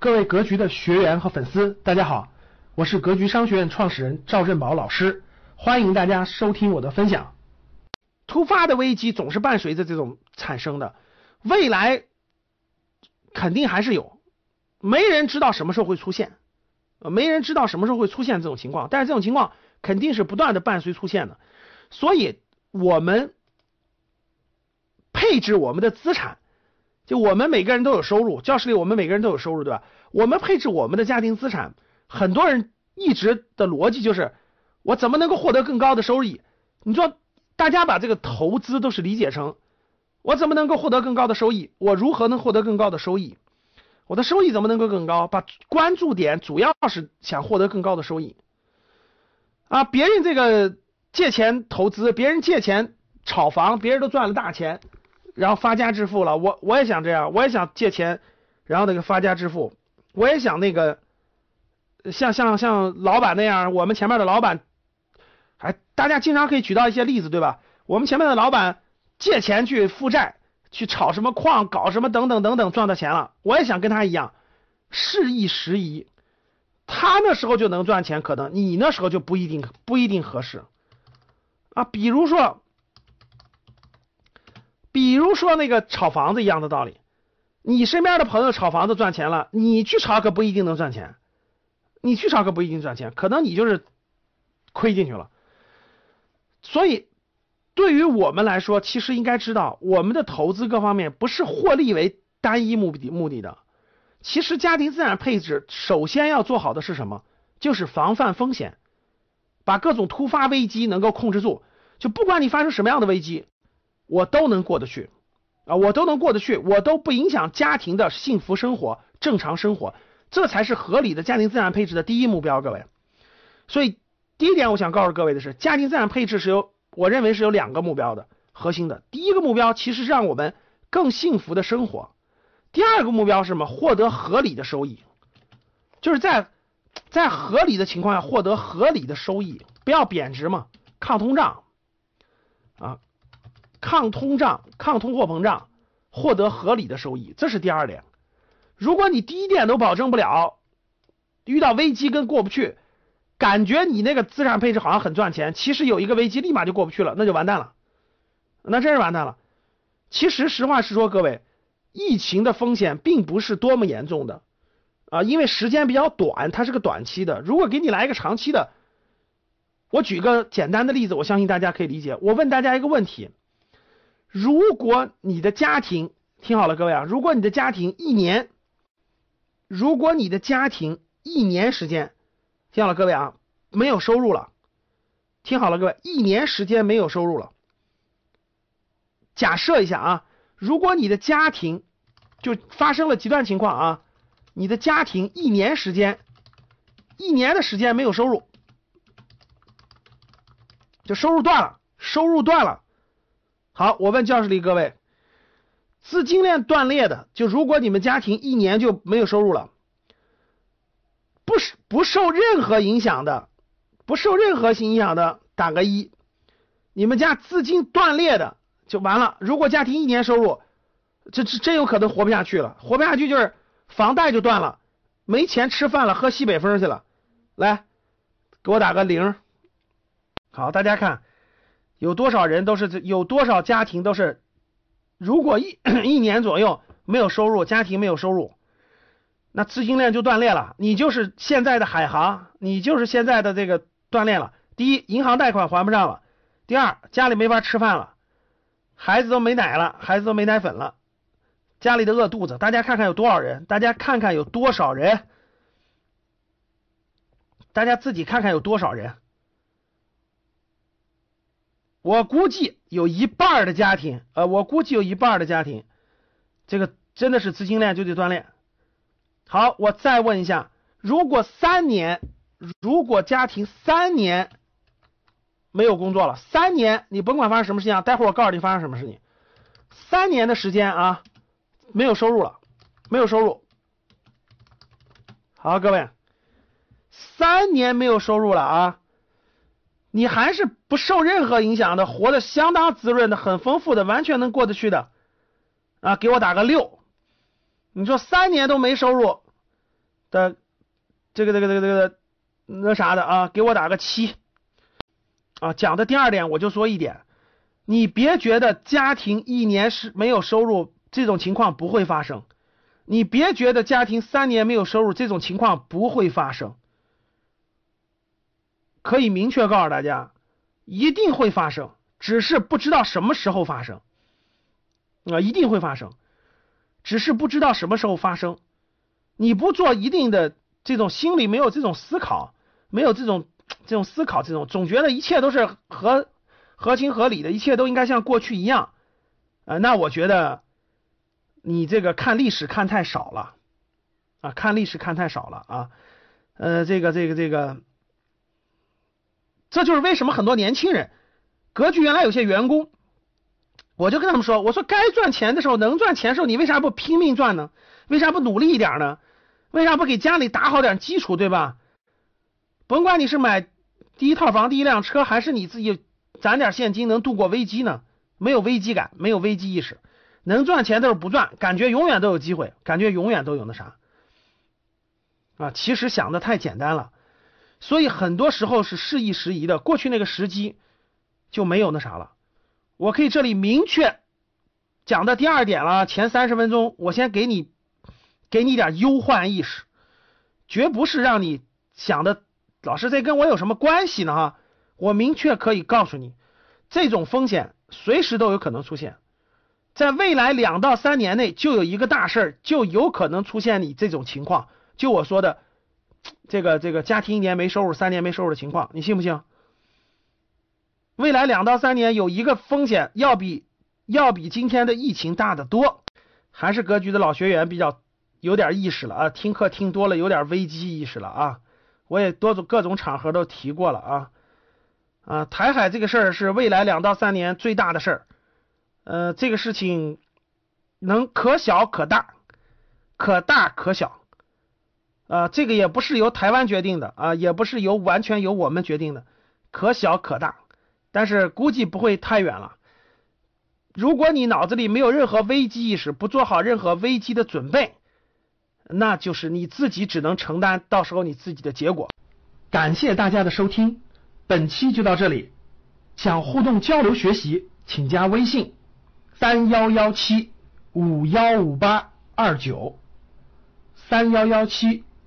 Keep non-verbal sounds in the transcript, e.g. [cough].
各位格局的学员和粉丝，大家好，我是格局商学院创始人赵振宝老师，欢迎大家收听我的分享。突发的危机总是伴随着这种产生的，未来肯定还是有，没人知道什么时候会出现，没人知道什么时候会出现这种情况，但是这种情况肯定是不断的伴随出现的，所以我们配置我们的资产。就我们每个人都有收入，教室里我们每个人都有收入，对吧？我们配置我们的家庭资产，很多人一直的逻辑就是，我怎么能够获得更高的收益？你说，大家把这个投资都是理解成，我怎么能够获得更高的收益？我如何能获得更高的收益？我的收益怎么能够更高？把关注点主要是想获得更高的收益。啊，别人这个借钱投资，别人借钱炒房，别人都赚了大钱。然后发家致富了，我我也想这样，我也想借钱，然后那个发家致富，我也想那个像像像老板那样，我们前面的老板，还大家经常可以举到一些例子，对吧？我们前面的老板借钱去负债，去炒什么矿，搞什么等等等等，赚到钱了，我也想跟他一样，事易时移，他那时候就能赚钱，可能你那时候就不一定不一定合适啊，比如说。比如说那个炒房子一样的道理，你身边的朋友炒房子赚钱了，你去炒可不一定能赚钱，你去炒可不一定赚钱，可能你就是亏进去了。所以对于我们来说，其实应该知道，我们的投资各方面不是获利为单一目的目的的。其实家庭资产配置首先要做好的是什么？就是防范风险，把各种突发危机能够控制住。就不管你发生什么样的危机。我都能过得去啊，我都能过得去，我都不影响家庭的幸福生活、正常生活，这才是合理的家庭资产配置的第一目标，各位。所以第一点，我想告诉各位的是，家庭资产配置是有，我认为是有两个目标的，核心的。第一个目标其实是让我们更幸福的生活，第二个目标是什么？获得合理的收益，就是在在合理的情况下获得合理的收益，不要贬值嘛，抗通胀啊。抗通胀、抗通货膨胀，获得合理的收益，这是第二点。如果你第一点都保证不了，遇到危机跟过不去，感觉你那个资产配置好像很赚钱，其实有一个危机立马就过不去了，那就完蛋了，那真是完蛋了。其实实话实说，各位，疫情的风险并不是多么严重的啊，因为时间比较短，它是个短期的。如果给你来一个长期的，我举个简单的例子，我相信大家可以理解。我问大家一个问题。如果你的家庭听好了，各位啊，如果你的家庭一年，如果你的家庭一年时间，听好了，各位啊，没有收入了，听好了，各位，一年时间没有收入了。假设一下啊，如果你的家庭就发生了极端情况啊，你的家庭一年时间，一年的时间没有收入，就收入断了，收入断了。好，我问教室里各位，资金链断裂的，就如果你们家庭一年就没有收入了，不是不受任何影响的，不受任何影响的，打个一。你们家资金断裂的就完了。如果家庭一年收入，这这真有可能活不下去了，活不下去就是房贷就断了，没钱吃饭了，喝西北风去了。来，给我打个零。好，大家看。有多少人都是有多少家庭都是，如果一 [clears throat] 一年左右没有收入，家庭没有收入，那资金链就断裂了。你就是现在的海航，你就是现在的这个断裂了。第一，银行贷款还不上了；第二，家里没法吃饭了，孩子都没奶了，孩子都没奶粉了，家里的饿肚子。大家看看有多少人？大家看看有多少人？大家自己看看有多少人？我估计有一半的家庭，呃，我估计有一半的家庭，这个真的是资金链就得断裂。好，我再问一下，如果三年，如果家庭三年没有工作了，三年你甭管发生什么事情啊，待会儿我告诉你发生什么事情，三年的时间啊，没有收入了，没有收入。好，各位，三年没有收入了啊。你还是不受任何影响的，活得相当滋润的，很丰富的，完全能过得去的啊！给我打个六。你说三年都没收入，的这个这个这个这个那啥的啊，给我打个七啊。讲的第二点，我就说一点，你别觉得家庭一年是没有收入这种情况不会发生，你别觉得家庭三年没有收入这种情况不会发生，可以明确告诉大家，一定会发生，只是不知道什么时候发生。啊，一定会发生，只是不知道什么时候发生。你不做一定的这种心理没有这种思考，没有这种这种思考，这种总觉得一切都是合合情合理的，一切都应该像过去一样，啊，那我觉得你这个看历史看太少了。啊，看历史看太少了啊，呃，这个这个这个，这就是为什么很多年轻人，格局原来有些员工，我就跟他们说，我说该赚钱的时候能赚钱时候，你为啥不拼命赚呢？为啥不努力一点呢？为啥不给家里打好点基础，对吧？甭管你是买第一套房、第一辆车，还是你自己攒点现金能度过危机呢？没有危机感，没有危机意识，能赚钱都是不赚，感觉永远都有机会，感觉永远都有那啥啊！其实想的太简单了，所以很多时候是适宜时宜的。过去那个时机就没有那啥了。我可以这里明确讲的第二点了，前三十分钟我先给你。给你点忧患意识，绝不是让你想的，老师这跟我有什么关系呢？哈，我明确可以告诉你，这种风险随时都有可能出现，在未来两到三年内就有一个大事儿，就有可能出现你这种情况。就我说的，这个这个家庭一年没收入、三年没收入的情况，你信不信？未来两到三年有一个风险，要比要比今天的疫情大得多。还是格局的老学员比较。有点意识了啊，听课听多了，有点危机意识了啊。我也多种各种场合都提过了啊啊，台海这个事儿是未来两到三年最大的事儿，呃，这个事情能可小可大，可大可小啊，这个也不是由台湾决定的啊，也不是由完全由我们决定的，可小可大，但是估计不会太远了。如果你脑子里没有任何危机意识，不做好任何危机的准备。那就是你自己只能承担到时候你自己的结果。感谢大家的收听，本期就到这里。想互动交流学习，请加微信三幺幺七五幺五八二九三幺幺七